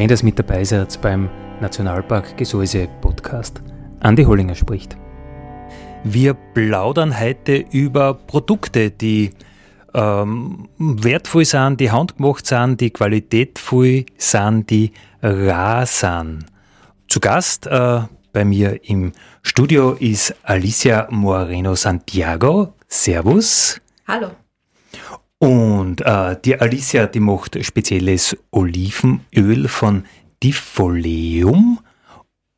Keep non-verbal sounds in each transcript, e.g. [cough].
Schön, dass mit dabei seid beim Nationalpark Gesäuse Podcast. Andi Hollinger spricht. Wir plaudern heute über Produkte, die ähm, wertvoll sind, die handgemacht sind, die qualitätvoll sind, die rar sind. Zu Gast äh, bei mir im Studio ist Alicia Moreno Santiago. Servus. Hallo. Und äh, die Alicia, die macht spezielles Olivenöl von Diffoleum.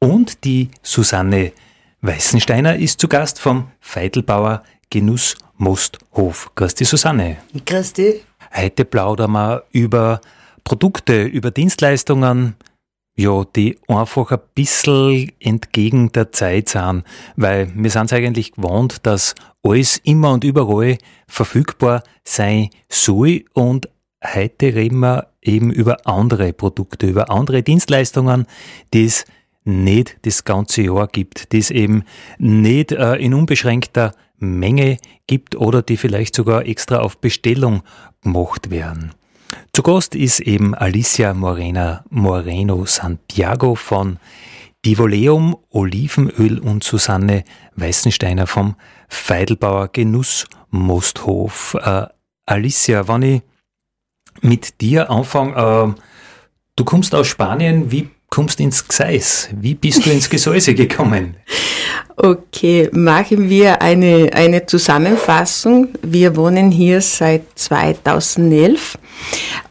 Und die Susanne Weißensteiner ist zu Gast vom Feidelbauer Genuss Mosthof. Grüß dich, Susanne. Grüß dich. Heute plaudern wir über Produkte, über Dienstleistungen, ja, die einfach ein bisschen entgegen der Zeit sind, weil wir sind es eigentlich gewohnt, dass alles immer und überall verfügbar sein soll und heute reden wir eben über andere Produkte, über andere Dienstleistungen, die es nicht das ganze Jahr gibt, die es eben nicht äh, in unbeschränkter Menge gibt oder die vielleicht sogar extra auf Bestellung gemacht werden. Zu Gast ist eben Alicia Morena, Moreno Santiago von Divoleum Olivenöl und Susanne Weißensteiner vom Feidelbauer Genussmosthof. Äh, Alicia, wenn ich mit dir anfange, äh, du kommst aus Spanien, wie kommst ins Gseis? Wie bist du ins Gesäuse [laughs] gekommen? Okay, machen wir eine, eine Zusammenfassung. Wir wohnen hier seit 2011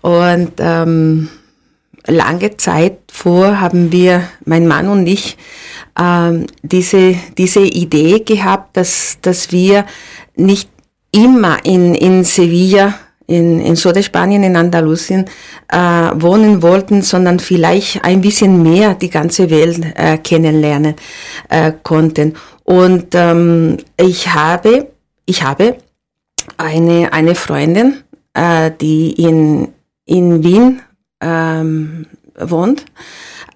und ähm, lange Zeit vor haben wir, mein Mann und ich, ähm, diese, diese Idee gehabt, dass, dass wir nicht immer in, in Sevilla in, in Südspanien, in Andalusien äh, wohnen wollten, sondern vielleicht ein bisschen mehr die ganze Welt äh, kennenlernen äh, konnten. Und ähm, ich habe, ich habe eine, eine Freundin, äh, die in, in Wien ähm, wohnt.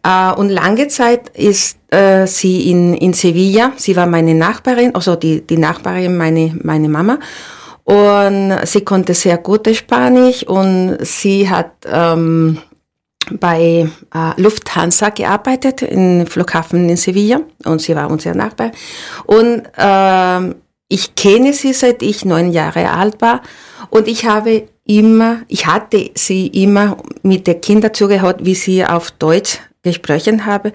Äh, und lange Zeit ist äh, sie in, in Sevilla. Sie war meine Nachbarin, also die, die Nachbarin, meine, meine Mama. Und sie konnte sehr gutes Spanisch und sie hat ähm, bei äh, Lufthansa gearbeitet, im Flughafen in Sevilla und sie war unser Nachbar. Und äh, ich kenne sie seit ich neun Jahre alt war. Und ich habe immer, ich hatte sie immer mit den Kindern zugehört, wie sie auf Deutsch gesprochen habe,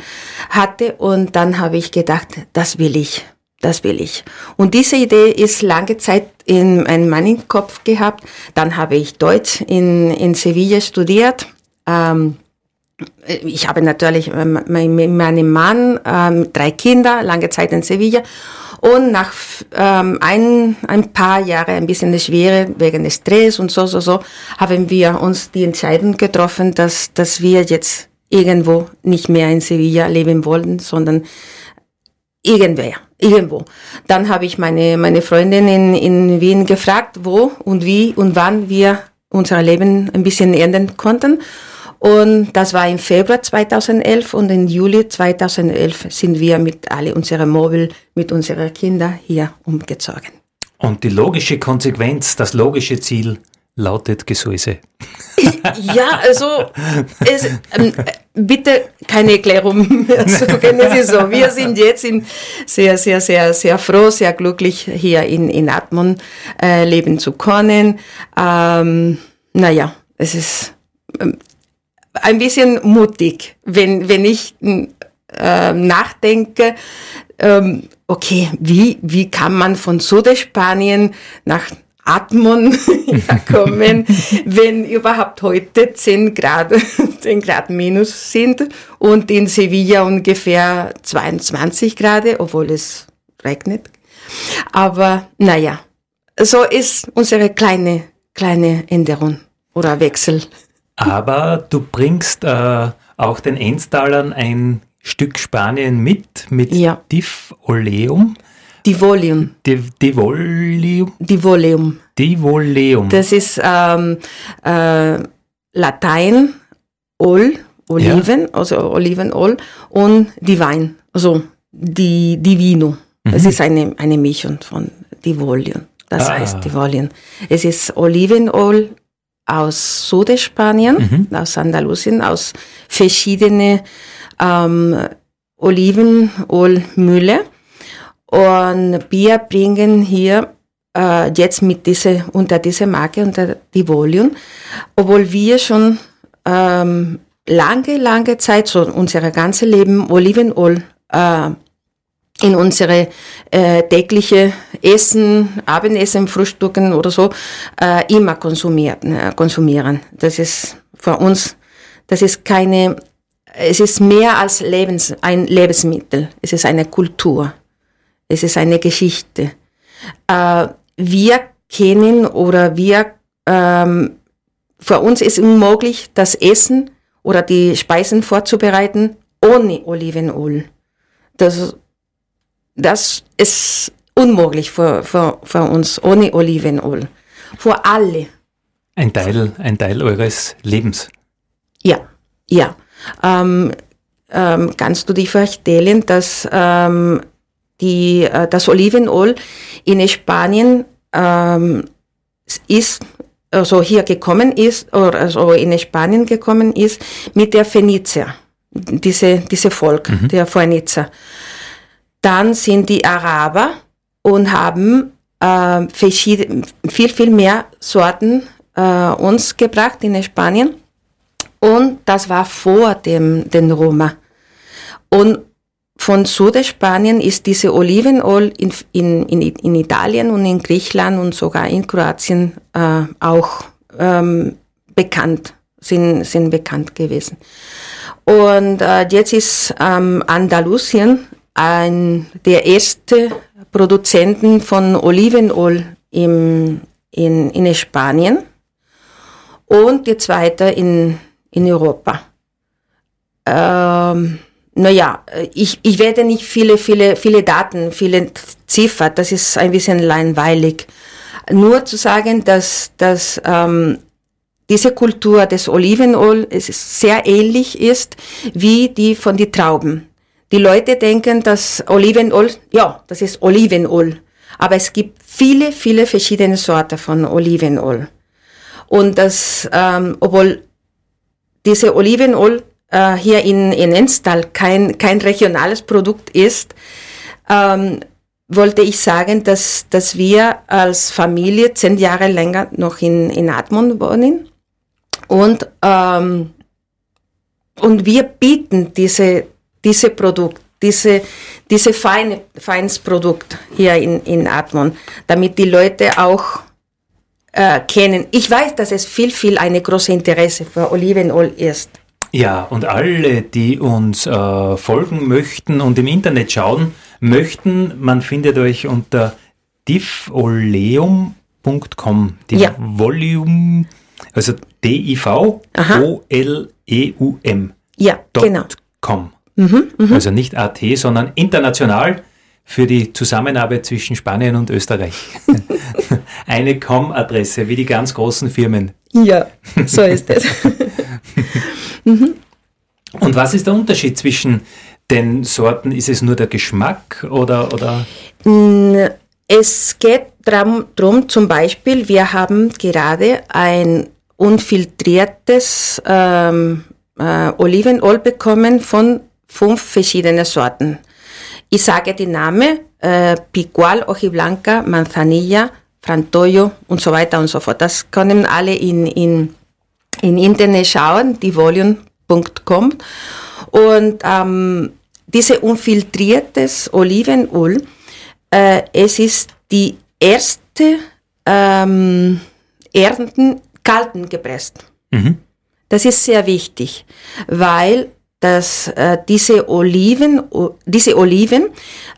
hatte. Und dann habe ich gedacht, das will ich das will ich. Und diese Idee ist lange Zeit in meinem Kopf gehabt. Dann habe ich Deutsch in, in Sevilla studiert. Ähm, ich habe natürlich mit meinem Mann ähm, drei Kinder, lange Zeit in Sevilla. Und nach ähm, ein, ein paar Jahren, ein bisschen Schwere wegen des Stress und so, so, so, haben wir uns die Entscheidung getroffen, dass, dass wir jetzt irgendwo nicht mehr in Sevilla leben wollen, sondern irgendwer, irgendwo. Dann habe ich meine, meine Freundin in, in Wien gefragt, wo und wie und wann wir unser Leben ein bisschen ändern konnten. Und das war im Februar 2011 und im Juli 2011 sind wir mit alle unseren Mobil, mit unseren Kindern hier umgezogen. Und die logische Konsequenz, das logische Ziel lautet Gesäuse. [laughs] Ja, also es, ähm, bitte keine Erklärung mehr [laughs] suchen. Es ist so, wir sind jetzt in sehr, sehr, sehr, sehr froh, sehr glücklich hier in, in Atmund äh, leben zu können. Ähm, naja, es ist ähm, ein bisschen mutig, wenn, wenn ich äh, nachdenke, ähm, okay, wie, wie kann man von Südspanien nach Atmung [laughs] herkommen, [laughs] wenn überhaupt heute 10 Grad, [laughs] 10 Grad minus sind und in Sevilla ungefähr 22 Grad, obwohl es regnet. Aber naja, so ist unsere kleine, kleine Änderung oder Wechsel. Aber du bringst äh, auch den Enstalern ein Stück Spanien mit, mit ja. Div Oleum. Divolium. Div Divolium. Divolium. Divoleum. Das ist ähm, äh, Latein, Ol, Oliven, ja. also Olivenöl und Divine, also die Divino. Mhm. Es ist eine, eine Mischung von Divolium. Das ah. heißt Divolium. Es ist Olivenöl aus Südspanien, mhm. aus Andalusien, aus verschiedenen ähm, Olivenölmühle. Und wir bringen hier äh, jetzt mit diese, unter dieser Marke, unter die Volume, obwohl wir schon ähm, lange, lange Zeit, so unser ganzes Leben Olivenöl äh, in unsere äh, tägliche Essen, Abendessen, Frühstücken oder so äh, immer konsumiert, äh, konsumieren. Das ist für uns, das ist keine, es ist mehr als Lebens, ein Lebensmittel. Es ist eine Kultur. Es ist eine Geschichte. Äh, wir kennen oder wir, ähm, für uns ist unmöglich, das Essen oder die Speisen vorzubereiten ohne Olivenöl. Das, das ist unmöglich für, für, für uns ohne Olivenöl. Für alle. Ein Teil, ein Teil eures Lebens. Ja, ja. Ähm, ähm, kannst du dich vorstellen, dass ähm, die, äh, das Olivenöl in Spanien ähm, ist, also hier gekommen ist, oder also in Spanien gekommen ist, mit der Phönizier, diese, diese Volk, mhm. der Phönizier. Dann sind die Araber und haben äh, viel, viel mehr Sorten äh, uns gebracht in Spanien. Und das war vor dem, den Roma. Und von Südspanien ist diese Olivenöl in, in, in, in, Italien und in Griechenland und sogar in Kroatien äh, auch ähm, bekannt, sind, sind bekannt gewesen. Und äh, jetzt ist ähm, Andalusien ein, der erste Produzenten von Olivenöl im, in, in Spanien und der zweite in, in Europa. Ähm, naja, ich, ich werde nicht viele, viele, viele Daten, viele Ziffern, das ist ein bisschen langweilig. Nur zu sagen, dass, dass ähm, diese Kultur des Olivenöl sehr ähnlich ist wie die von den Trauben. Die Leute denken, dass Olivenöl, ja, das ist Olivenöl. Aber es gibt viele, viele verschiedene Sorten von Olivenöl. Und das, ähm, obwohl diese Olivenöl äh, hier in, in Enstal kein, kein regionales Produkt ist, ähm, wollte ich sagen, dass, dass wir als Familie zehn Jahre länger noch in, in Admont wohnen und, ähm, und wir bieten diese, diese Produkt, diese, diese feine, feines Produkt hier in, in Admont, damit die Leute auch äh, kennen. Ich weiß, dass es viel, viel eine große Interesse für Olivenöl ist. Ja, und alle, die uns äh, folgen möchten und im Internet schauen möchten, man findet euch unter divoleum.com, die ja. Volume, also D-I-V-O-L-E-U-M. Ja, genau. Com. Mhm, mh. Also nicht AT, sondern international für die Zusammenarbeit zwischen Spanien und Österreich. [laughs] Eine Com-Adresse, wie die ganz großen Firmen. Ja, so ist es. [laughs] mhm. Und was ist der Unterschied zwischen den Sorten? Ist es nur der Geschmack oder? oder? Mm, es geht darum, zum Beispiel, wir haben gerade ein unfiltriertes ähm, äh, Olivenöl bekommen von fünf verschiedenen Sorten. Ich sage die Namen, äh, Picual, Ojiblanca, Manzanilla, Frantoio und so weiter und so fort. Das können alle in, in, in Internet schauen, die volume.com. Und ähm, diese unfiltriertes Olivenöl, äh, es ist die erste ähm, Ernten kalten gepresst. Mhm. Das ist sehr wichtig, weil dass äh, diese Oliven, diese Oliven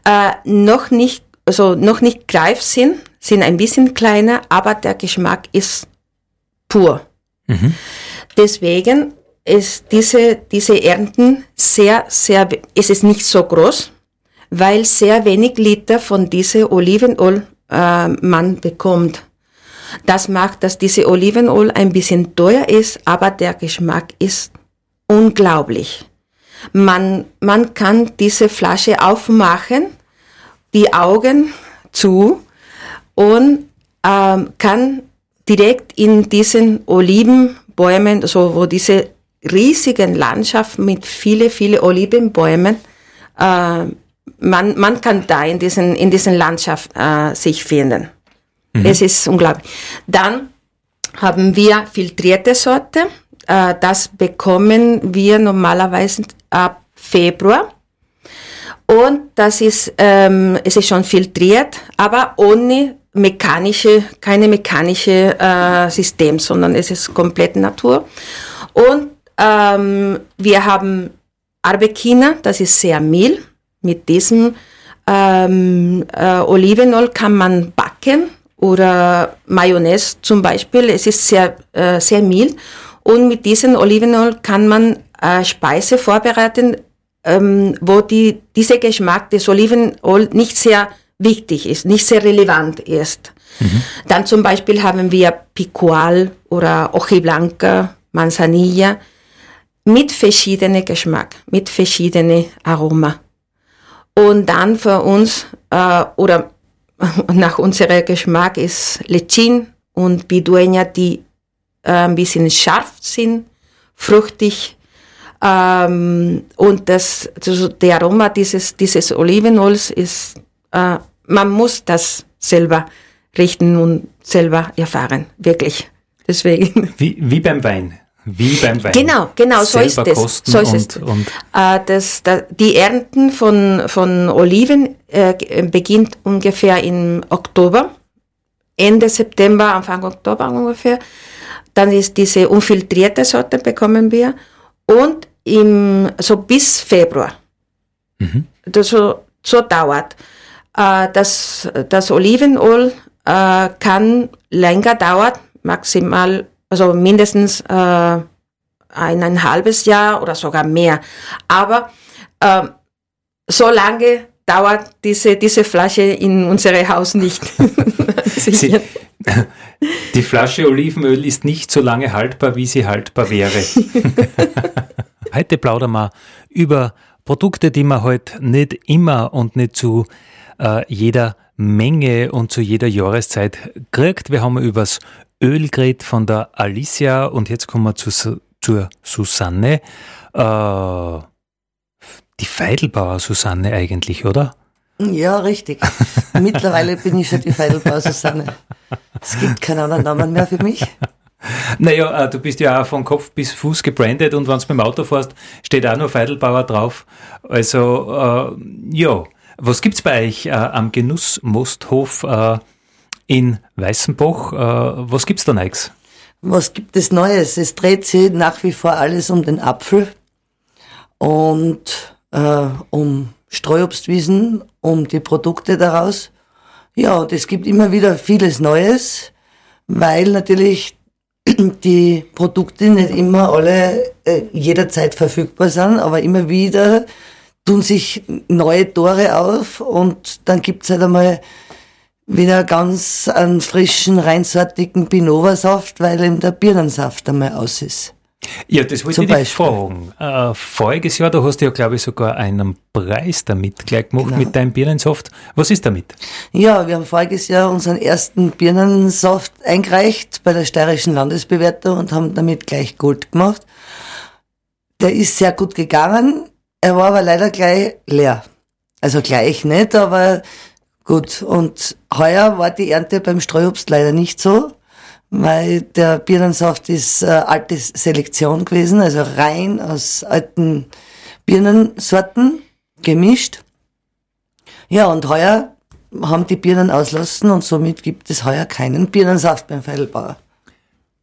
äh, noch nicht, also noch nicht greif sind, sind ein bisschen kleiner, aber der Geschmack ist pur. Mhm. Deswegen ist diese, diese Ernten sehr, sehr, es ist nicht so groß, weil sehr wenig Liter von diesem Olivenöl äh, man bekommt. Das macht, dass diese Olivenöl ein bisschen teuer ist, aber der Geschmack ist unglaublich. Man, man kann diese Flasche aufmachen, die Augen zu und ähm, kann direkt in diesen Olivenbäumen, so wo diese riesigen Landschaft mit viele, viele Olivenbäumen, äh, man, man kann da in diesen, in diesen Landschaft äh, sich finden. Mhm. Es ist unglaublich. Dann haben wir filtrierte Sorte. Äh, das bekommen wir normalerweise ab Februar. Und das ist, ähm, es ist schon filtriert, aber ohne mechanische, keine mechanische äh, System, sondern es ist komplett Natur. Und ähm, wir haben Arbequina, das ist sehr mehl. Mit diesem ähm, äh, Olivenöl kann man backen oder Mayonnaise zum Beispiel. Es ist sehr, äh, sehr mild. Und mit diesem Olivenöl kann man äh, Speise vorbereiten, ähm, wo die, dieser Geschmack des Olivenöl nicht sehr wichtig ist, nicht sehr relevant ist. Mhm. Dann zum Beispiel haben wir Picual oder Ojiblanca, Manzanilla mit verschiedenen Geschmack, mit verschiedenen Aroma. Und dann für uns, äh, oder [laughs] nach unserem Geschmack ist Lechin und Bidueña, die äh, ein bisschen scharf sind, fruchtig. Ähm, und das, also der Aroma dieses, dieses Olivenöls ist, äh, man muss das selber richten und selber erfahren, wirklich. Deswegen. [laughs] Wie, wie beim Wein. Wie beim Wein. Genau, genau, so ist es. So ist es. Und, und äh, das, da, die Ernten von, von Oliven äh, beginnt ungefähr im Oktober, Ende September, Anfang Oktober ungefähr. Dann ist diese unfiltrierte Sorte bekommen wir und im, so bis Februar. Mhm. Das so, so dauert. Äh, das, das Olivenöl äh, kann länger dauern, maximal also mindestens äh, ein, ein halbes Jahr oder sogar mehr. Aber äh, so lange dauert diese, diese Flasche in unserem Haus nicht. [laughs] sie, [laughs] die Flasche Olivenöl ist nicht so lange haltbar, wie sie haltbar wäre. [laughs] Heute plaudern wir über Produkte, die man heute halt nicht immer und nicht zu äh, jeder Menge und zu jeder Jahreszeit kriegt. Wir haben übers Ölgret von der Alicia und jetzt kommen wir zu, zur Susanne. Äh, die Feidelbauer Susanne eigentlich, oder? Ja, richtig. [laughs] Mittlerweile bin ich schon die Feidelbauer Susanne. Es gibt keinen anderen Namen mehr für mich. Naja, äh, du bist ja auch von Kopf bis Fuß gebrandet und wenn du mit dem Auto fährst, steht auch nur Feidelbauer drauf. Also, äh, ja. Was gibt es bei euch äh, am Genussmosthof? Äh, in Weißenbach. Äh, was gibt es da Neues? Was gibt es Neues? Es dreht sich nach wie vor alles um den Apfel und äh, um Streuobstwiesen, um die Produkte daraus. Ja, und es gibt immer wieder vieles Neues, weil natürlich [clears throat] die Produkte nicht immer alle äh, jederzeit verfügbar sind, aber immer wieder tun sich neue Tore auf und dann gibt's halt einmal wieder ganz einen frischen, reinsortigen Pinova-Saft, weil eben der Birnensaft einmal aus ist. Ja, das wollte Zum ich dich fragen. Äh, voriges Jahr, da hast du ja, glaube ich, sogar einen Preis damit gleich gemacht genau. mit deinem Birnensaft. Was ist damit? Ja, wir haben voriges Jahr unseren ersten Birnensaft eingereicht bei der steirischen Landesbewertung und haben damit gleich Gold gemacht. Der ist sehr gut gegangen, er war aber leider gleich leer. Also gleich nicht, aber Gut, und heuer war die Ernte beim Streuobst leider nicht so, weil der Birnensaft ist äh, alte Selektion gewesen, also rein aus alten Birnensorten gemischt. Ja, und heuer haben die Birnen auslassen und somit gibt es heuer keinen Birnensaft beim Feidelbauer.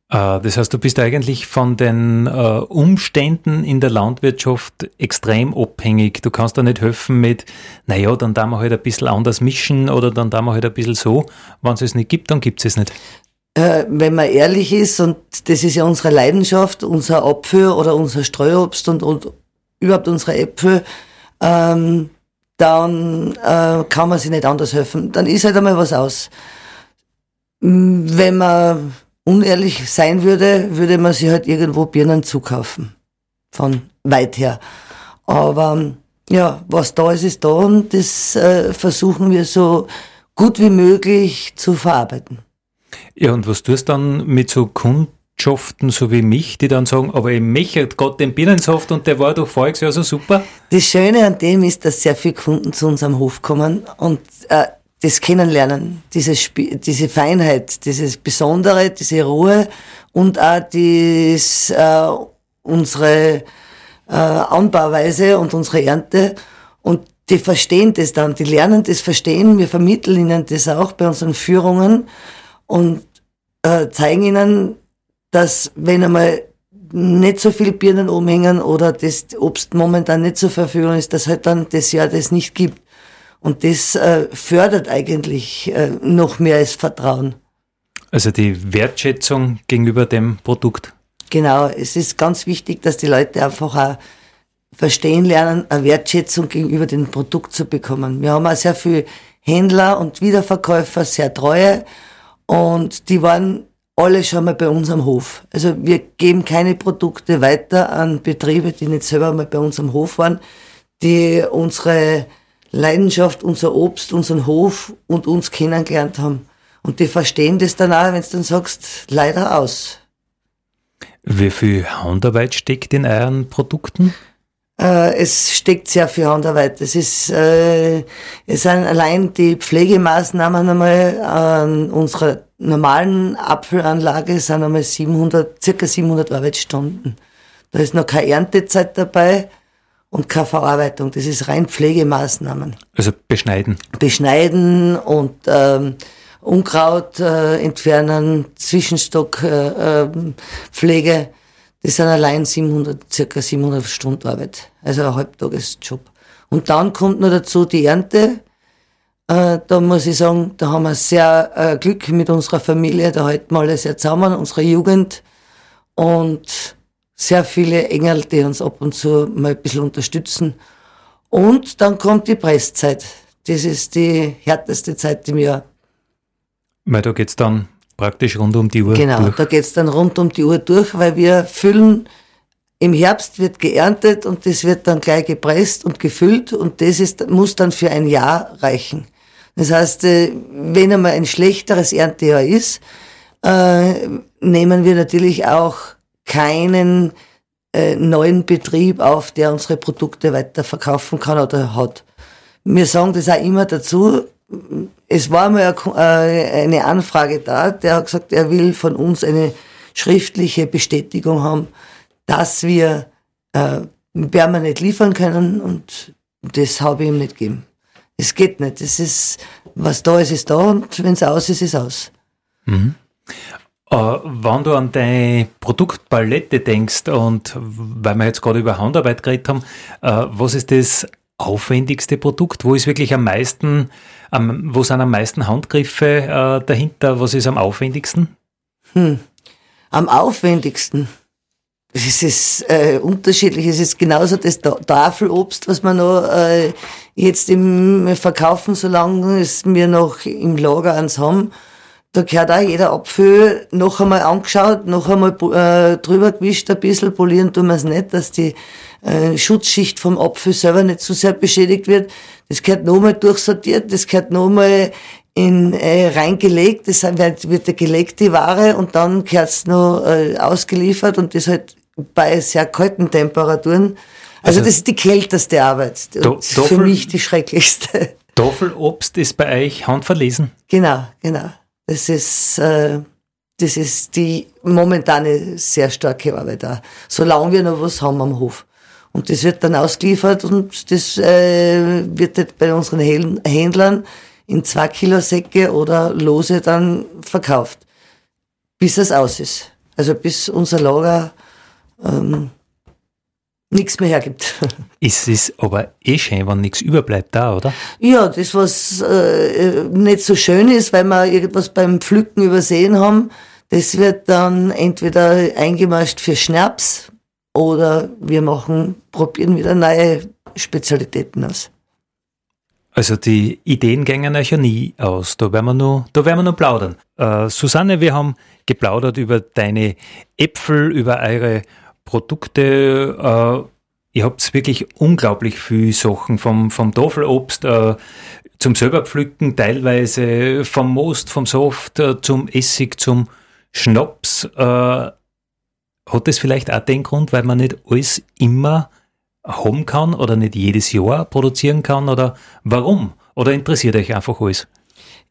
Äh, das heißt, du bist eigentlich von den äh, Umständen in der Landwirtschaft extrem abhängig. Du kannst da nicht helfen mit, naja, dann da wir halt ein bisschen anders mischen oder dann da wir halt ein bisschen so. Wenn es es nicht gibt, dann gibt es es nicht. Äh, wenn man ehrlich ist, und das ist ja unsere Leidenschaft, unser Apfel oder unser Streuobst und, und überhaupt unsere Äpfel, ähm, dann äh, kann man sich nicht anders helfen. Dann ist halt einmal was aus. Wenn man unehrlich sein würde, würde man sich halt irgendwo Birnen zukaufen. Von weit her. Aber ja, was da ist, ist da und das äh, versuchen wir so gut wie möglich zu verarbeiten. Ja, und was tust du dann mit so Kundschaften so wie mich, die dann sagen, aber ich möchte Gott den Birnensaft und der war doch voriges Jahr so super? Das Schöne an dem ist, dass sehr viele Kunden zu uns am Hof kommen und äh, das Kennenlernen, diese, diese Feinheit, dieses Besondere, diese Ruhe und auch dies, äh, unsere äh, Anbauweise und unsere Ernte. Und die verstehen das dann, die lernen das verstehen. Wir vermitteln ihnen das auch bei unseren Führungen und äh, zeigen ihnen, dass wenn einmal nicht so viel Birnen umhängen oder das Obst momentan nicht zur Verfügung ist, dass halt dann das Jahr das nicht gibt. Und das äh, fördert eigentlich äh, noch mehr als Vertrauen. Also die Wertschätzung gegenüber dem Produkt. Genau, es ist ganz wichtig, dass die Leute einfach auch verstehen lernen, eine Wertschätzung gegenüber dem Produkt zu bekommen. Wir haben auch sehr viele Händler und Wiederverkäufer, sehr treue, und die waren alle schon mal bei uns am Hof. Also wir geben keine Produkte weiter an Betriebe, die nicht selber mal bei uns am Hof waren, die unsere Leidenschaft, unser Obst, unseren Hof und uns kennengelernt haben. Und die verstehen das dann auch, wenn du dann sagst, leider aus. Wie viel Handarbeit steckt in euren Produkten? Äh, es steckt sehr viel Handarbeit. Es ist, äh, es sind allein die Pflegemaßnahmen einmal an unserer normalen Apfelanlage sind einmal 700, circa 700 Arbeitsstunden. Da ist noch keine Erntezeit dabei und keine Verarbeitung. Das ist rein Pflegemaßnahmen. Also beschneiden. Beschneiden und ähm, Unkraut äh, entfernen, Zwischenstock äh, äh, Pflege. Das sind allein 700, circa 700 Stunden Arbeit. Also ein Halbtagesjob. Und dann kommt noch dazu die Ernte. Äh, da muss ich sagen, da haben wir sehr äh, Glück mit unserer Familie. Da halten wir alle sehr zusammen, unsere Jugend. Und sehr viele Engel, die uns ab und zu mal ein bisschen unterstützen. Und dann kommt die Presszeit. Das ist die härteste Zeit im Jahr. Weil da geht's dann praktisch rund um die Uhr genau, durch. Genau, da geht's dann rund um die Uhr durch, weil wir füllen, im Herbst wird geerntet und das wird dann gleich gepresst und gefüllt und das ist, muss dann für ein Jahr reichen. Das heißt, äh, wenn einmal ein schlechteres Erntejahr ist, äh, nehmen wir natürlich auch keinen äh, neuen Betrieb auf, der unsere Produkte weiterverkaufen kann oder hat. Wir sagen das auch immer dazu. Es war mal äh, eine Anfrage da, der hat gesagt, er will von uns eine schriftliche Bestätigung haben, dass wir äh, permanent liefern können und das habe ich ihm nicht gegeben. Es geht nicht. Es ist, was da ist, ist da und wenn es aus ist, ist aus. Mhm. Äh, wenn du an deine Produktpalette denkst und weil wir jetzt gerade über Handarbeit geredet haben, äh, was ist das aufwendigste Produkt? Wo ist wirklich am meisten, wo sind am meisten Handgriffe äh, dahinter? Was ist am aufwendigsten? Hm. Am aufwendigsten. Es ist äh, unterschiedlich. Es ist genauso das Tafelobst, was wir noch äh, jetzt im Verkaufen, solange es wir noch im Lager eins haben da gehört auch jeder Apfel noch einmal angeschaut, noch einmal äh, drüber gewischt, ein bisschen polieren tun wir es nicht, dass die äh, Schutzschicht vom Apfel selber nicht zu so sehr beschädigt wird. Das gehört nochmal durchsortiert, das gehört nochmal in äh, reingelegt, das wird, wird eine gelegte Ware und dann gehört es noch äh, ausgeliefert und das halt bei sehr kalten Temperaturen. Also, also das ist die kälteste Arbeit. Und für mich die schrecklichste. Taffelobst ist bei euch handverlesen? Genau, genau. Das ist, äh, das ist die momentane sehr starke Arbeit da. Solange wir noch was haben am Hof. Und das wird dann ausgeliefert und das äh, wird bei unseren Händlern in zwei Kilo Säcke oder lose dann verkauft, bis es aus ist. Also bis unser Lager ähm, nichts mehr hergibt. [laughs] Es ist aber eh schön, wenn nichts überbleibt da, oder? Ja, das, was äh, nicht so schön ist, weil wir irgendwas beim Pflücken übersehen haben, das wird dann entweder eingemascht für Schnaps oder wir machen, probieren wieder neue Spezialitäten aus. Also die Ideen gingen euch ja nie aus. Da werden wir nur, da werden wir nur plaudern. Äh, Susanne, wir haben geplaudert über deine Äpfel, über eure Produkte. Äh, ihr habt wirklich unglaublich viel Sachen vom, vom Tafelobst äh, zum selberpflücken, teilweise vom Most, vom Soft äh, zum Essig, zum Schnaps. Äh, hat das vielleicht auch den Grund, weil man nicht alles immer haben kann oder nicht jedes Jahr produzieren kann oder warum? Oder interessiert euch einfach alles?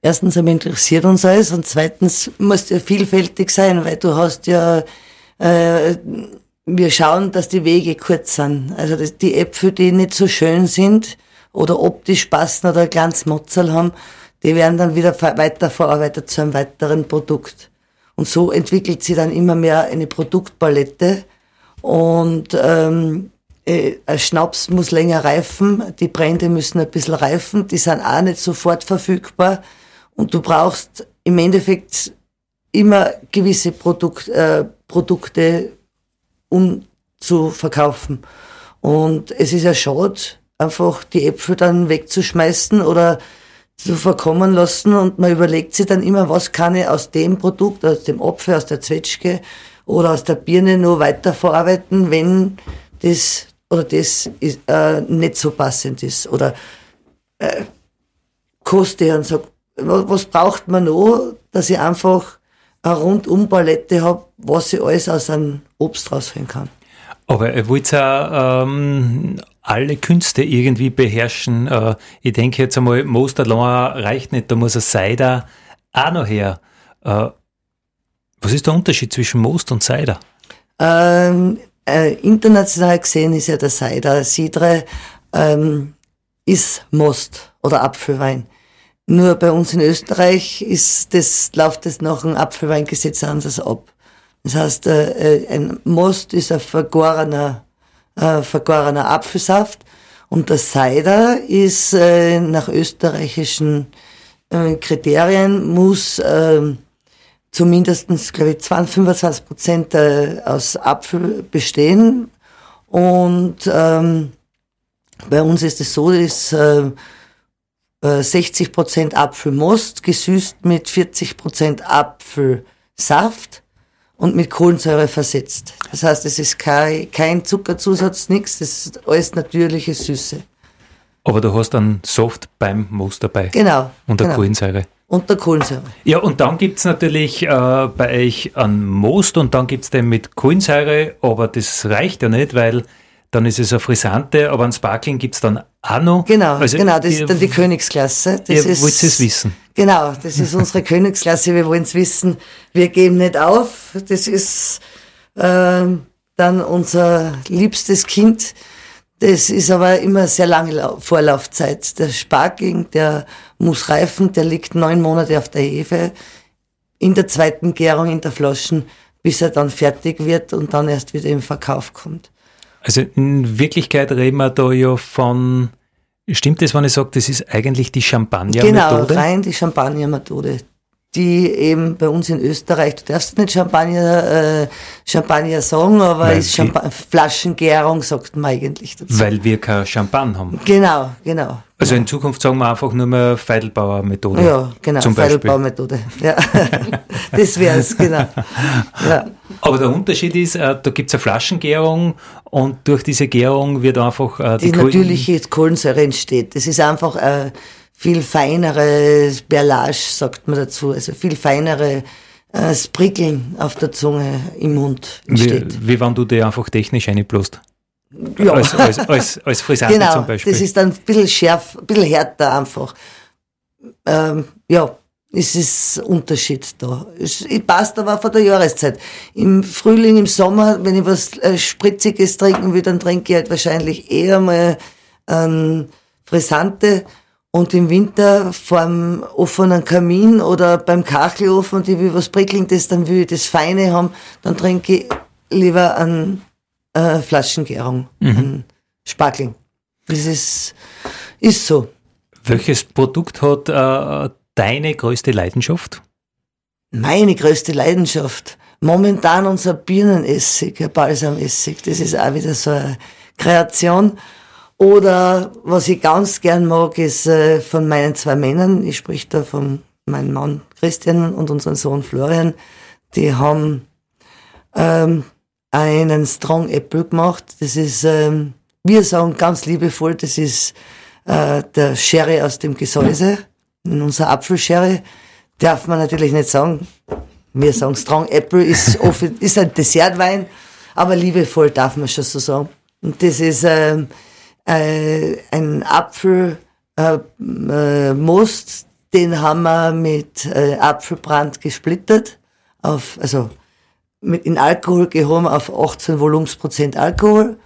Erstens einmal interessiert uns alles und zweitens musst du ja vielfältig sein, weil du hast ja, äh, wir schauen, dass die Wege kurz sind. Also die Äpfel, die nicht so schön sind oder optisch passen oder ein kleines Motzel haben, die werden dann wieder weiterverarbeitet zu einem weiteren Produkt. Und so entwickelt sich dann immer mehr eine Produktpalette und ähm, äh, ein Schnaps muss länger reifen, die Brände müssen ein bisschen reifen, die sind auch nicht sofort verfügbar und du brauchst im Endeffekt immer gewisse Produkt, äh, Produkte, um zu verkaufen. Und es ist ja schade, einfach die Äpfel dann wegzuschmeißen oder zu verkommen lassen und man überlegt sich dann immer, was kann ich aus dem Produkt, aus dem Apfel, aus der Zwetschge oder aus der Birne nur weiterverarbeiten, wenn das oder das ist, äh, nicht so passend ist. Oder äh, koste und sag, was braucht man noch, dass ich einfach eine rundum Palette habe, was ich alles aus einem Obst rausholen kann. Aber ihr wollt ja ähm, alle Künste irgendwie beherrschen. Äh, ich denke jetzt einmal, Most reicht nicht, da muss ein Cider auch noch her. Äh, was ist der Unterschied zwischen Most und Cider? Ähm, äh, international gesehen ist ja der Cider Cidre ähm, ist Most oder Apfelwein. Nur bei uns in Österreich ist das, läuft das nach dem Apfelweingesetz anders ab. Das heißt, äh, äh, ein Most ist ein vergorener, äh, vergorener Apfelsaft und der Cider ist äh, nach österreichischen äh, Kriterien muss äh, zumindest, glaube ich, 20, 25 Prozent aus Apfel bestehen. Und ähm, bei uns ist es so, dass 60 äh, Prozent Apfelmost gesüßt mit 40 Prozent Apfelsaft und mit Kohlensäure versetzt. Das heißt, es ist kein, kein Zuckerzusatz, nichts, das ist alles natürliche Süße. Aber du hast dann Soft beim Most dabei. Genau. Und der genau. Kohlensäure und der Kohlensäure. Ja, und dann gibt es natürlich äh, bei euch einen Most und dann gibt es den mit Kohlensäure, aber das reicht ja nicht, weil dann ist es eine Frisante, aber ein Sparkling gibt es dann auch noch. Genau, also genau, das ihr, ist dann die Königsklasse. Das ihr wollt es wissen. Genau, das ist unsere Königsklasse, wir wollen es wissen. Wir geben nicht auf, das ist äh, dann unser liebstes Kind das ist aber immer sehr lange Vorlaufzeit. Der Spargling, der muss reifen, der liegt neun Monate auf der Hefe, in der zweiten Gärung in der Flaschen, bis er dann fertig wird und dann erst wieder im Verkauf kommt. Also in Wirklichkeit reden wir da ja von, stimmt das, wenn ich sage, das ist eigentlich die Champagner-Methode? Genau, rein die Champagner-Methode die eben bei uns in Österreich, du darfst nicht Champagner, äh, Champagner sagen, aber Weil ist Champa Flaschengärung, sagt man eigentlich dazu. Weil wir kein Champagner haben. Genau, genau. Also in Zukunft sagen wir einfach nur mehr Feidelbauer-Methode. Ja, genau, Feidelbauer-Methode. Ja. [laughs] das wäre es, genau. Ja. Aber der Unterschied ist, äh, da gibt es eine Flaschengärung und durch diese Gärung wird einfach äh, die, die natürliche Kohlensäure entsteht. Das ist einfach äh, viel feinere Perlage, sagt man dazu, also viel feinere äh, Sprickeln auf der Zunge im Mund entsteht. Wie, wie wenn du dir einfach technisch reinblost? Ja. Als, als, als, als Frisante genau, zum Beispiel. das ist dann ein bisschen schärf, ein bisschen härter einfach. Ähm, ja, es ist Unterschied da. Es passt aber von der Jahreszeit. Im Frühling, im Sommer, wenn ich was äh, Spritziges trinken will, dann trinke ich halt wahrscheinlich eher mal ähm, Frisante und im Winter vor einem offenen Kamin oder beim Kachelofen und ich will was Prickelndes, dann will ich das Feine haben, dann trinke ich lieber einen äh, Flaschengärung, mhm. einen Sparkling. Das ist, ist so. Welches Produkt hat äh, deine größte Leidenschaft? Meine größte Leidenschaft? Momentan unser Birnenessig, Balsamessig. Das ist auch wieder so eine Kreation. Oder was ich ganz gern mag, ist äh, von meinen zwei Männern, ich sprich da von meinem Mann Christian und unserem Sohn Florian, die haben ähm, einen Strong Apple gemacht. Das ist, ähm, wir sagen ganz liebevoll, das ist äh, der Sherry aus dem Gesäuse, unser Apfelsherry. Darf man natürlich nicht sagen. Wir sagen Strong Apple ist, [laughs] oft, ist ein Dessertwein, aber liebevoll darf man schon so sagen. Und das ist äh, äh, ein Apfelmost, äh, äh den haben wir mit äh, Apfelbrand gesplittert, auf, also mit in Alkohol gehoben auf 18 Volumensprozent Alkohol.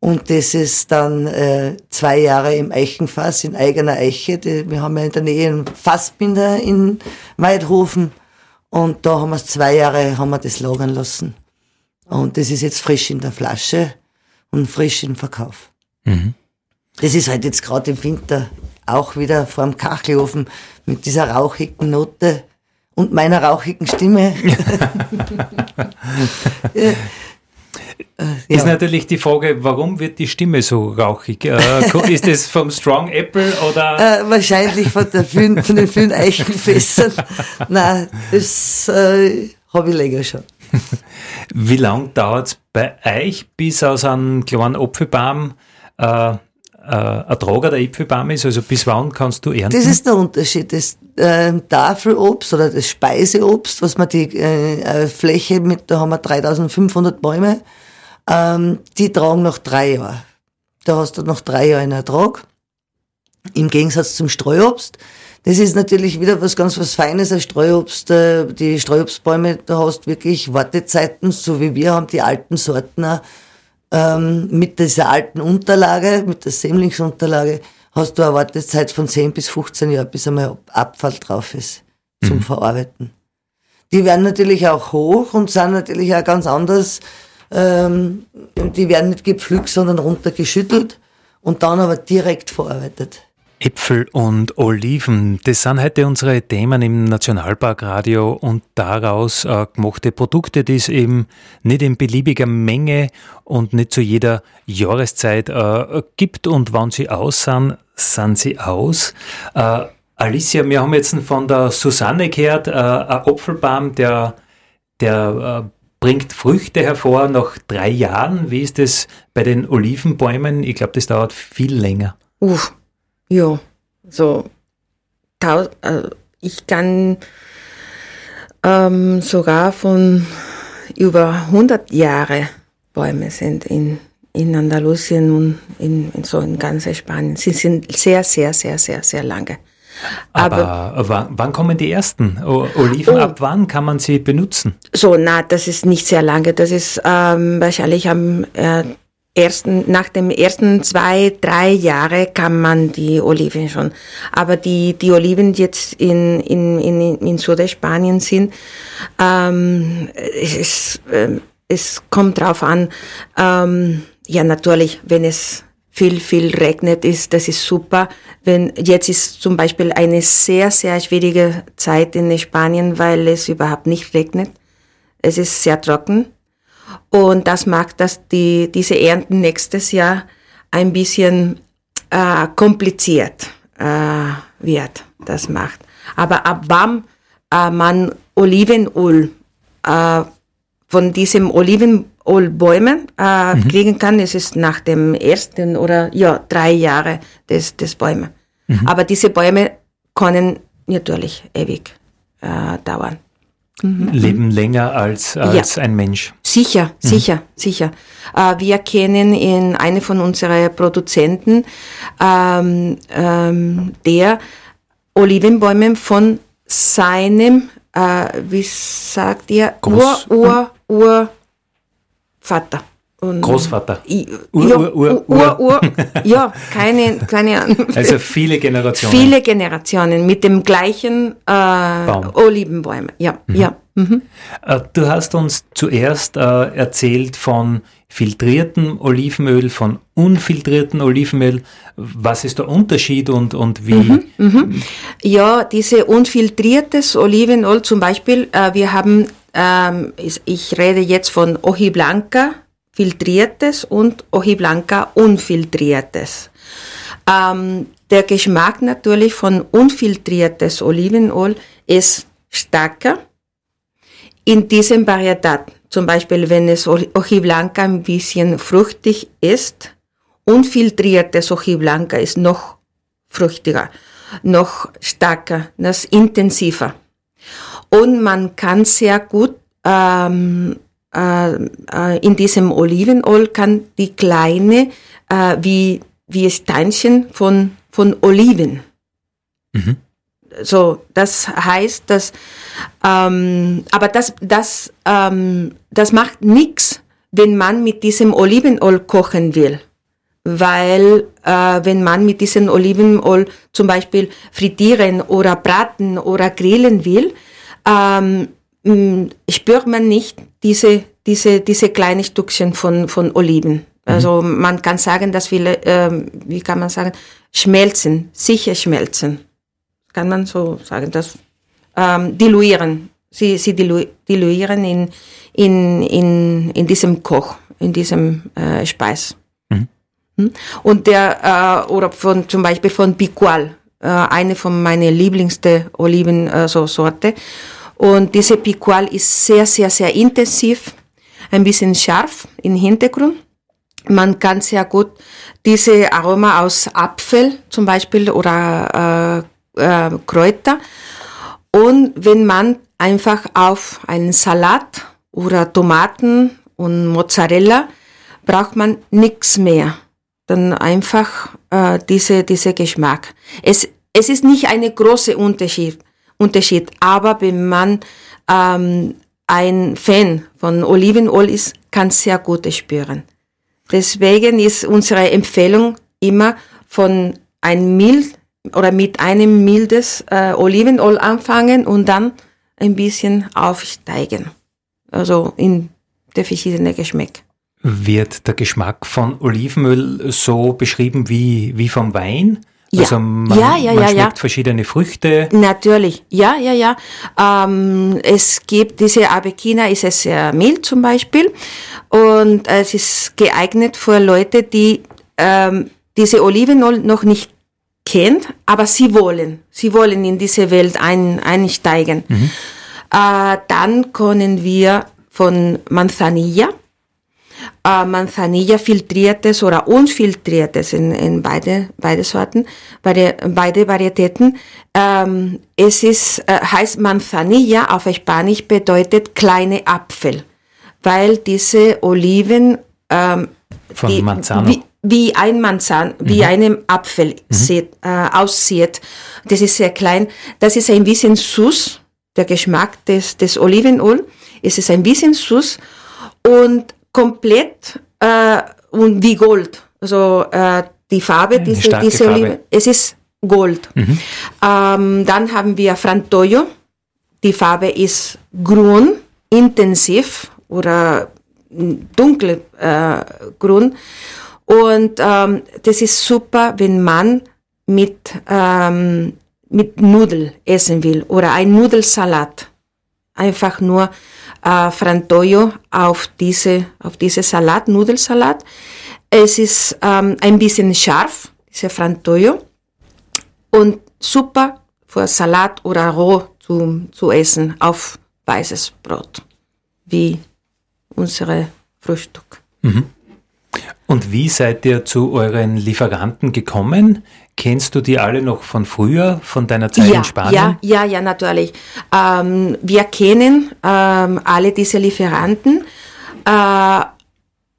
Und das ist dann äh, zwei Jahre im Eichenfass in eigener Eiche. Die, wir haben ja in der Nähe einen Fassbinder in Weidhofen. Und da haben wir zwei Jahre haben wir das lagern lassen. Und das ist jetzt frisch in der Flasche und frisch im Verkauf. Mhm. Das ist halt jetzt gerade im Winter auch wieder vor dem Kachelofen mit dieser rauchigen Note und meiner rauchigen Stimme. [laughs] ja. Ist natürlich die Frage, warum wird die Stimme so rauchig? Äh, [laughs] ist das vom Strong Apple oder? Äh, wahrscheinlich von, der vielen, von den vielen Eichenfässern. Nein, das äh, habe ich länger schon. [laughs] Wie lange dauert es bei euch, bis aus einem kleinen Apfelbaum äh, äh, ein der Äpfelbaum ist? Also bis wann kannst du ernten? Das ist der Unterschied. Das äh, Tafelobst oder das Speiseobst, was man die äh, äh Fläche mit, da haben wir 3500 Bäume, ähm, die tragen noch drei Jahre. Da hast du noch drei Jahre einen Ertrag. Im Gegensatz zum Streuobst. Das ist natürlich wieder was ganz was Feines, ein Streuobst. Äh, die Streuobstbäume, da hast wirklich Wartezeiten, so wie wir haben die alten Sorten auch ähm, mit dieser alten Unterlage, mit der Sämlingsunterlage, hast du eine Wartezeit von 10 bis 15 Jahren, bis einmal Abfall drauf ist zum mhm. Verarbeiten. Die werden natürlich auch hoch und sind natürlich auch ganz anders. Ähm, die werden nicht gepflückt, sondern runtergeschüttelt und dann aber direkt verarbeitet. Äpfel und Oliven, das sind heute unsere Themen im Nationalparkradio und daraus äh, gemachte Produkte, die es eben nicht in beliebiger Menge und nicht zu jeder Jahreszeit äh, gibt. Und wann sie aus sind, sind sie aus. Äh, Alicia, wir haben jetzt von der Susanne gehört, äh, ein Apfelbaum, der, der äh, bringt Früchte hervor nach drei Jahren. Wie ist das bei den Olivenbäumen? Ich glaube, das dauert viel länger. Uff ja, so, äh, ich kann ähm, sogar von über 100 Jahre Bäume sind in, in Andalusien und in, in so in ganz Spanien. Sie sind sehr, sehr, sehr, sehr, sehr lange. Aber, Aber wann, kommen die ersten Oliven? Oh, Ab wann kann man sie benutzen? So, na, das ist nicht sehr lange. Das ist ähm, wahrscheinlich am äh, ersten, nach dem ersten zwei, drei Jahre kann man die Oliven schon. Aber die, die Oliven, die jetzt in, in, in, in Südspanien sind, ähm, es, äh, es kommt drauf an, ähm, ja, natürlich, wenn es viel, viel regnet ist, das ist super. Wenn, jetzt ist zum Beispiel eine sehr, sehr schwierige Zeit in Spanien, weil es überhaupt nicht regnet. Es ist sehr trocken. Und das macht, dass die, diese Ernten nächstes Jahr ein bisschen äh, kompliziert äh, wird. Das macht. Aber ab wann äh, man Olivenöl äh, von diesem Olivenölbäumen äh, mhm. kriegen kann, es ist nach dem ersten oder ja drei Jahre des, des Bäume. Mhm. Aber diese Bäume können natürlich ewig äh, dauern mhm. leben länger als, als ja. ein Mensch. Sicher, mhm. sicher, sicher. Äh, wir kennen in eine von unseren Produzenten, ähm, ähm, der Olivenbäume von seinem, äh, wie sagt ihr, Ur, Ur, Ur Vater Großvater. Ur, ja, Ur, Ur, Ur, Ur, ja, keine, keine [laughs] Ahnung. Also viele Generationen. Viele Generationen mit dem gleichen äh, Olivenbäume. Ja, mhm. ja. Mhm. Äh, du hast uns zuerst äh, erzählt von filtriertem Olivenöl, von unfiltriertem Olivenöl. Was ist der Unterschied und, und wie? Mhm, mhm. Ja, diese unfiltriertes Olivenöl zum Beispiel, äh, wir haben, ähm, ich rede jetzt von Oji Blanca filtriertes und Oji Blanca unfiltriertes. Ähm, der Geschmack natürlich von unfiltriertes Olivenöl ist stärker in diesem Varietat. Zum Beispiel, wenn es Ojiblanca ein bisschen fruchtig ist, unfiltriertes Ojiblanca ist noch fruchtiger, noch stärker, das intensiver. Und man kann sehr gut ähm, äh, äh, in diesem Olivenöl kann die kleine äh, wie wie Steinchen von von Oliven. Mhm. So, das heißt, dass, ähm, aber das, das, ähm, das macht nichts, wenn man mit diesem Olivenöl kochen will. Weil äh, wenn man mit diesem Olivenöl zum Beispiel frittieren oder braten oder grillen will, ähm, spürt man nicht diese, diese, diese kleinen Stückchen von, von Oliven. Mhm. Also man kann sagen, dass wir, äh, wie kann man sagen, schmelzen, sicher schmelzen kann man so sagen, das ähm, diluieren. Sie, sie dilu diluieren in, in, in, in diesem Koch, in diesem äh, Speis. Mhm. Hm? Und der, äh, oder von, zum Beispiel von Picual, äh, eine von meinen lieblingsten Olivensorte. Äh, und diese Picual ist sehr, sehr, sehr intensiv, ein bisschen scharf im Hintergrund. Man kann sehr gut diese Aroma aus Apfel zum Beispiel oder äh, äh, Kräuter. Und wenn man einfach auf einen Salat oder Tomaten und Mozzarella braucht man nichts mehr. Dann einfach äh, diese, diese Geschmack. Es, es ist nicht eine große Unterschied, Unterschied aber wenn man ähm, ein Fan von Olivenöl ist, kann sehr gut spüren. Deswegen ist unsere Empfehlung immer von ein mild oder mit einem mildes äh, Olivenöl anfangen und dann ein bisschen aufsteigen. Also in der verschiedenen Geschmack. Wird der Geschmack von Olivenöl so beschrieben wie, wie vom Wein? Ja. Also man, ja, ja, man schmeckt ja. verschiedene Früchte. Natürlich, ja, ja, ja. Ähm, es gibt diese Abekina, ist es sehr mild zum Beispiel und es ist geeignet für Leute, die ähm, diese Olivenöl noch nicht kennt, aber sie wollen, sie wollen in diese Welt ein, einsteigen. Mhm. Äh, dann können wir von Manzanilla, äh, Manzanilla filtriertes oder unfiltriertes in, in beide, beide Sorten, beide, beide Varietäten. Ähm, es ist, äh, heißt Manzanilla auf Spanisch bedeutet kleine Apfel, weil diese Oliven ähm, von die, Manzano. Wie, wie ein Manzan, wie mhm. einem Apfel mhm. äh, aussieht. Das ist sehr klein. Das ist ein bisschen süß, der Geschmack des, des Olivenöl. Es ist ein bisschen süß und komplett äh, und wie Gold. Also äh, die Farbe, diese, diese Farbe. Oliven, es ist Gold. Mhm. Ähm, dann haben wir Frantoio. Die Farbe ist grün, intensiv oder dunkel äh, grün. Und ähm, das ist super, wenn man mit, ähm, mit Nudel essen will oder ein Nudelsalat. Einfach nur äh, Frantoio auf diese, auf diese Salat, Nudelsalat. Es ist ähm, ein bisschen scharf, diese Frantoio. Und super für Salat oder roh zu, zu essen auf weißes Brot, wie unsere Frühstück. Mhm. Und wie seid ihr zu euren Lieferanten gekommen? Kennst du die alle noch von früher, von deiner Zeit ja, in Spanien? Ja, ja, ja, natürlich. Ähm, wir kennen ähm, alle diese Lieferanten äh,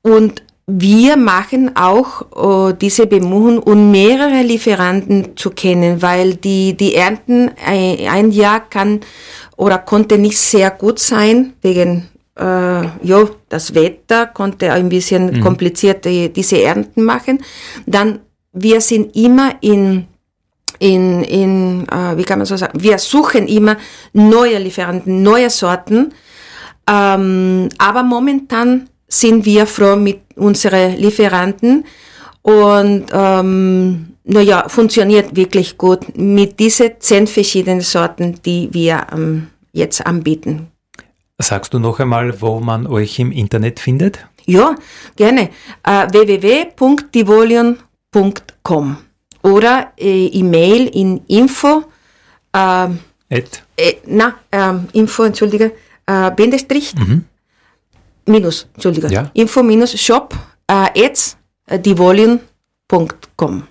und wir machen auch äh, diese Bemühungen, um mehrere Lieferanten zu kennen, weil die, die Ernten ein, ein Jahr kann oder konnte nicht sehr gut sein wegen äh, ja, das Wetter konnte ein bisschen mhm. kompliziert diese Ernten machen. Dann, wir sind immer in in, in äh, wie kann man so sagen, wir suchen immer neue Lieferanten, neue Sorten, ähm, aber momentan sind wir froh mit unseren Lieferanten und ähm, naja, funktioniert wirklich gut mit diesen zehn verschiedenen Sorten, die wir ähm, jetzt anbieten. Sagst du noch einmal, wo man euch im Internet findet? Ja, gerne. Äh, www.divolion.com oder äh, E-Mail in info äh, äh, na, ähm, info, entschuldige, äh, Bindestrich, mhm. minus, entschuldige, ja. info minus shop äh, at äh, divolion.com.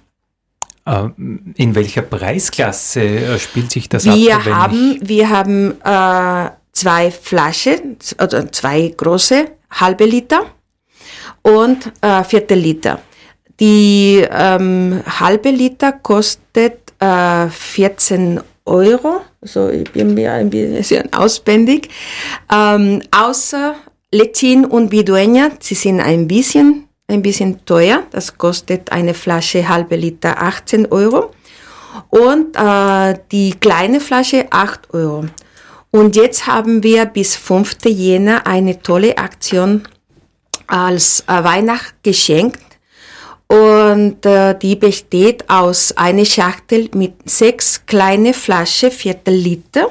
Äh, in welcher Preisklasse äh, spielt sich das wir ab? Haben, wir haben äh, zwei Flaschen, also zwei große halbe Liter und äh, Viertel Liter. Die ähm, halbe Liter kostet äh, 14 Euro. Also ich bin mir ein bisschen auswendig. Ähm, außer Lechin und Bidueña, sie sind ein bisschen ein bisschen teuer. Das kostet eine Flasche halbe Liter 18 Euro. Und äh, die kleine Flasche 8 Euro. Und jetzt haben wir bis 5. Jänner eine tolle Aktion als äh, Weihnachtsgeschenk. Und äh, die besteht aus einer Schachtel mit sechs kleine Flasche, Viertel Liter.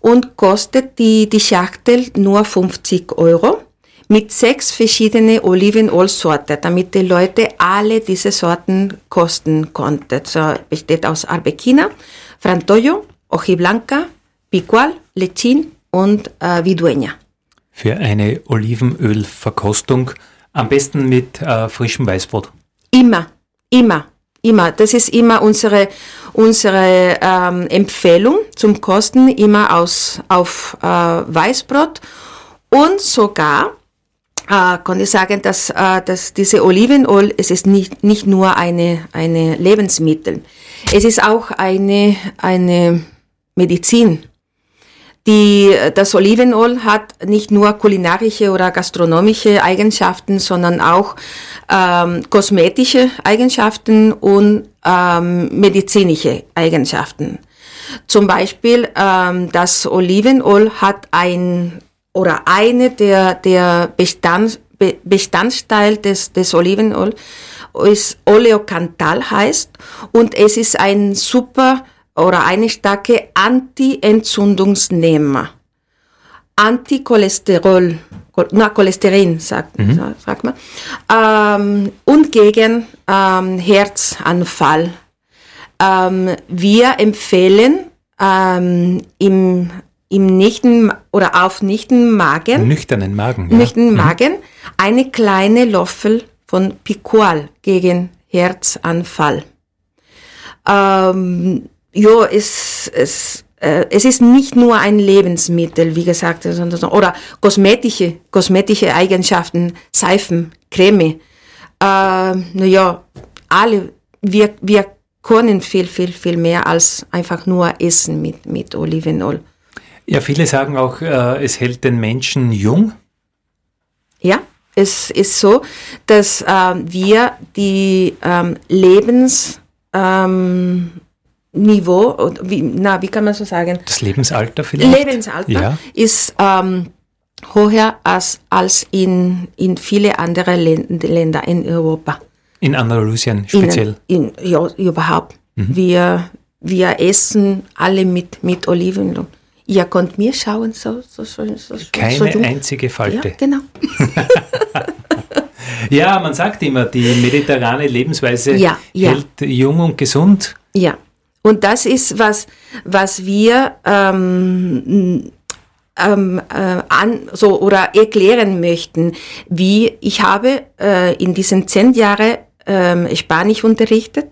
Und kostet die, die Schachtel nur 50 Euro mit sechs verschiedene Olivenölsorten, damit die Leute alle diese Sorten kosten konnten. So besteht aus Arbequina, Frantoio, Ojiblanca, Picual, Lechin und äh, Vidueña. Für eine Olivenölverkostung am besten mit äh, frischem Weißbrot. Immer, immer, immer. Das ist immer unsere, unsere ähm, Empfehlung zum Kosten, immer aus, auf äh, Weißbrot und sogar äh, kann ich sagen, dass, äh, dass diese Olivenöl, es ist nicht, nicht nur eine, eine Lebensmittel, es ist auch eine, eine Medizin. Die, das Olivenöl hat nicht nur kulinarische oder gastronomische Eigenschaften, sondern auch ähm, kosmetische Eigenschaften und ähm, medizinische Eigenschaften. Zum Beispiel ähm, das Olivenöl hat ein oder eine der, der Bestand, Be Bestandteil des, des Olivenöl ist Oleocantal heißt und es ist ein super oder eine starke Anti-Entzündungsnehmer. Anticholesterol, na, Cholesterin, sagt, mhm. sagt man, ähm, und gegen ähm, Herzanfall. Ähm, wir empfehlen ähm, im im nichten oder auf nichten Magen, nüchternen Magen, ja. nüchternen mhm. Magen, eine kleine Löffel von Picual gegen Herzanfall. Ähm, ja, es, es, äh, es ist nicht nur ein Lebensmittel, wie gesagt, sondern, oder kosmetische, kosmetische Eigenschaften, Seifen, Creme. Äh, naja, alle, wir, wir können viel, viel, viel mehr als einfach nur essen mit, mit Olivenöl. Ja, viele sagen auch, äh, es hält den Menschen jung. Ja, es ist so, dass äh, wir die ähm, Lebensniveau, ähm, wie, na, wie kann man so sagen? Das Lebensalter vielleicht? Lebensalter ja. ist ähm, höher als, als in, in viele andere Länder in Europa. In Andalusien speziell? In, in, ja, überhaupt. Mhm. Wir, wir essen alle mit, mit Olivenöl. Ihr könnt mir schauen, so, so, so, so Keine so einzige Falte. Ja, genau. [laughs] ja, man sagt immer, die mediterrane Lebensweise ja, ja. hält jung und gesund. Ja, und das ist was, was wir ähm, ähm, äh, an, so oder erklären möchten, wie ich habe äh, in diesen zehn Jahren äh, Spanisch unterrichtet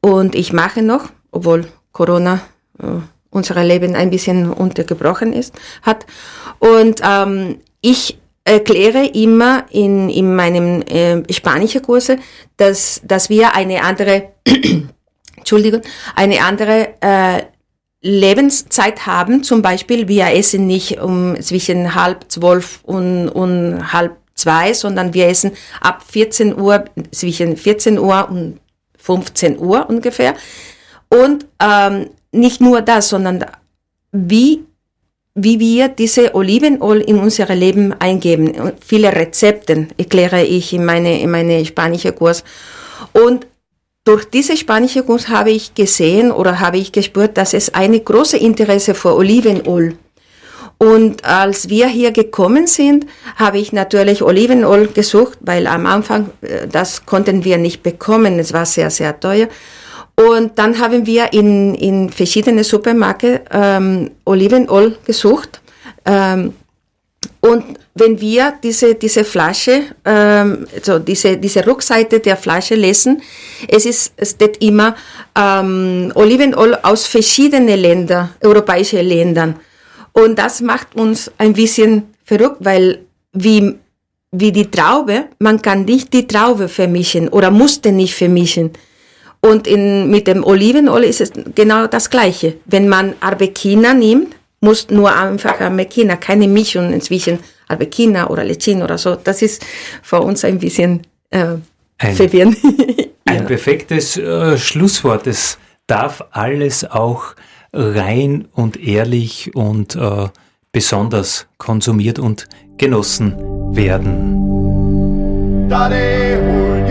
und ich mache noch, obwohl Corona äh, unser Leben ein bisschen untergebrochen ist, hat. Und ähm, ich erkläre immer in, in meinem äh, spanischen Kurse, dass, dass wir eine andere, Entschuldigung, eine andere äh, Lebenszeit haben. Zum Beispiel, wir essen nicht um zwischen halb zwölf und, und halb zwei, sondern wir essen ab 14 Uhr, zwischen 14 Uhr und 15 Uhr ungefähr. Und ähm, nicht nur das, sondern wie, wie wir diese Olivenöl in unser Leben eingeben. Viele Rezepte erkläre ich in meine, in meine spanische Kurs. Und durch diese spanische Kurs habe ich gesehen oder habe ich gespürt, dass es eine große Interesse für Olivenöl und als wir hier gekommen sind, habe ich natürlich Olivenöl gesucht, weil am Anfang äh, das konnten wir nicht bekommen. Es war sehr, sehr teuer. Und dann haben wir in, in verschiedene Supermärkte ähm, Olivenöl gesucht. Ähm, und wenn wir diese, diese Flasche, ähm, also diese, diese Rückseite der Flasche lesen, es ist, es steht immer ähm, Olivenöl aus verschiedenen Ländern, europäischen Ländern. Und das macht uns ein bisschen verrückt, weil wie, wie die Traube, man kann nicht die Traube vermischen oder musste nicht vermischen. Und in, mit dem Olivenöl ist es genau das Gleiche. Wenn man Arbequina nimmt, muss nur einfach Arbequina, keine Mischung zwischen Arbequina oder Lecin oder so. Das ist für uns ein bisschen äh, ein, verwirrend. [laughs] ein perfektes äh, Schlusswort. Es darf alles auch rein und ehrlich und äh, besonders konsumiert und genossen werden. Dale,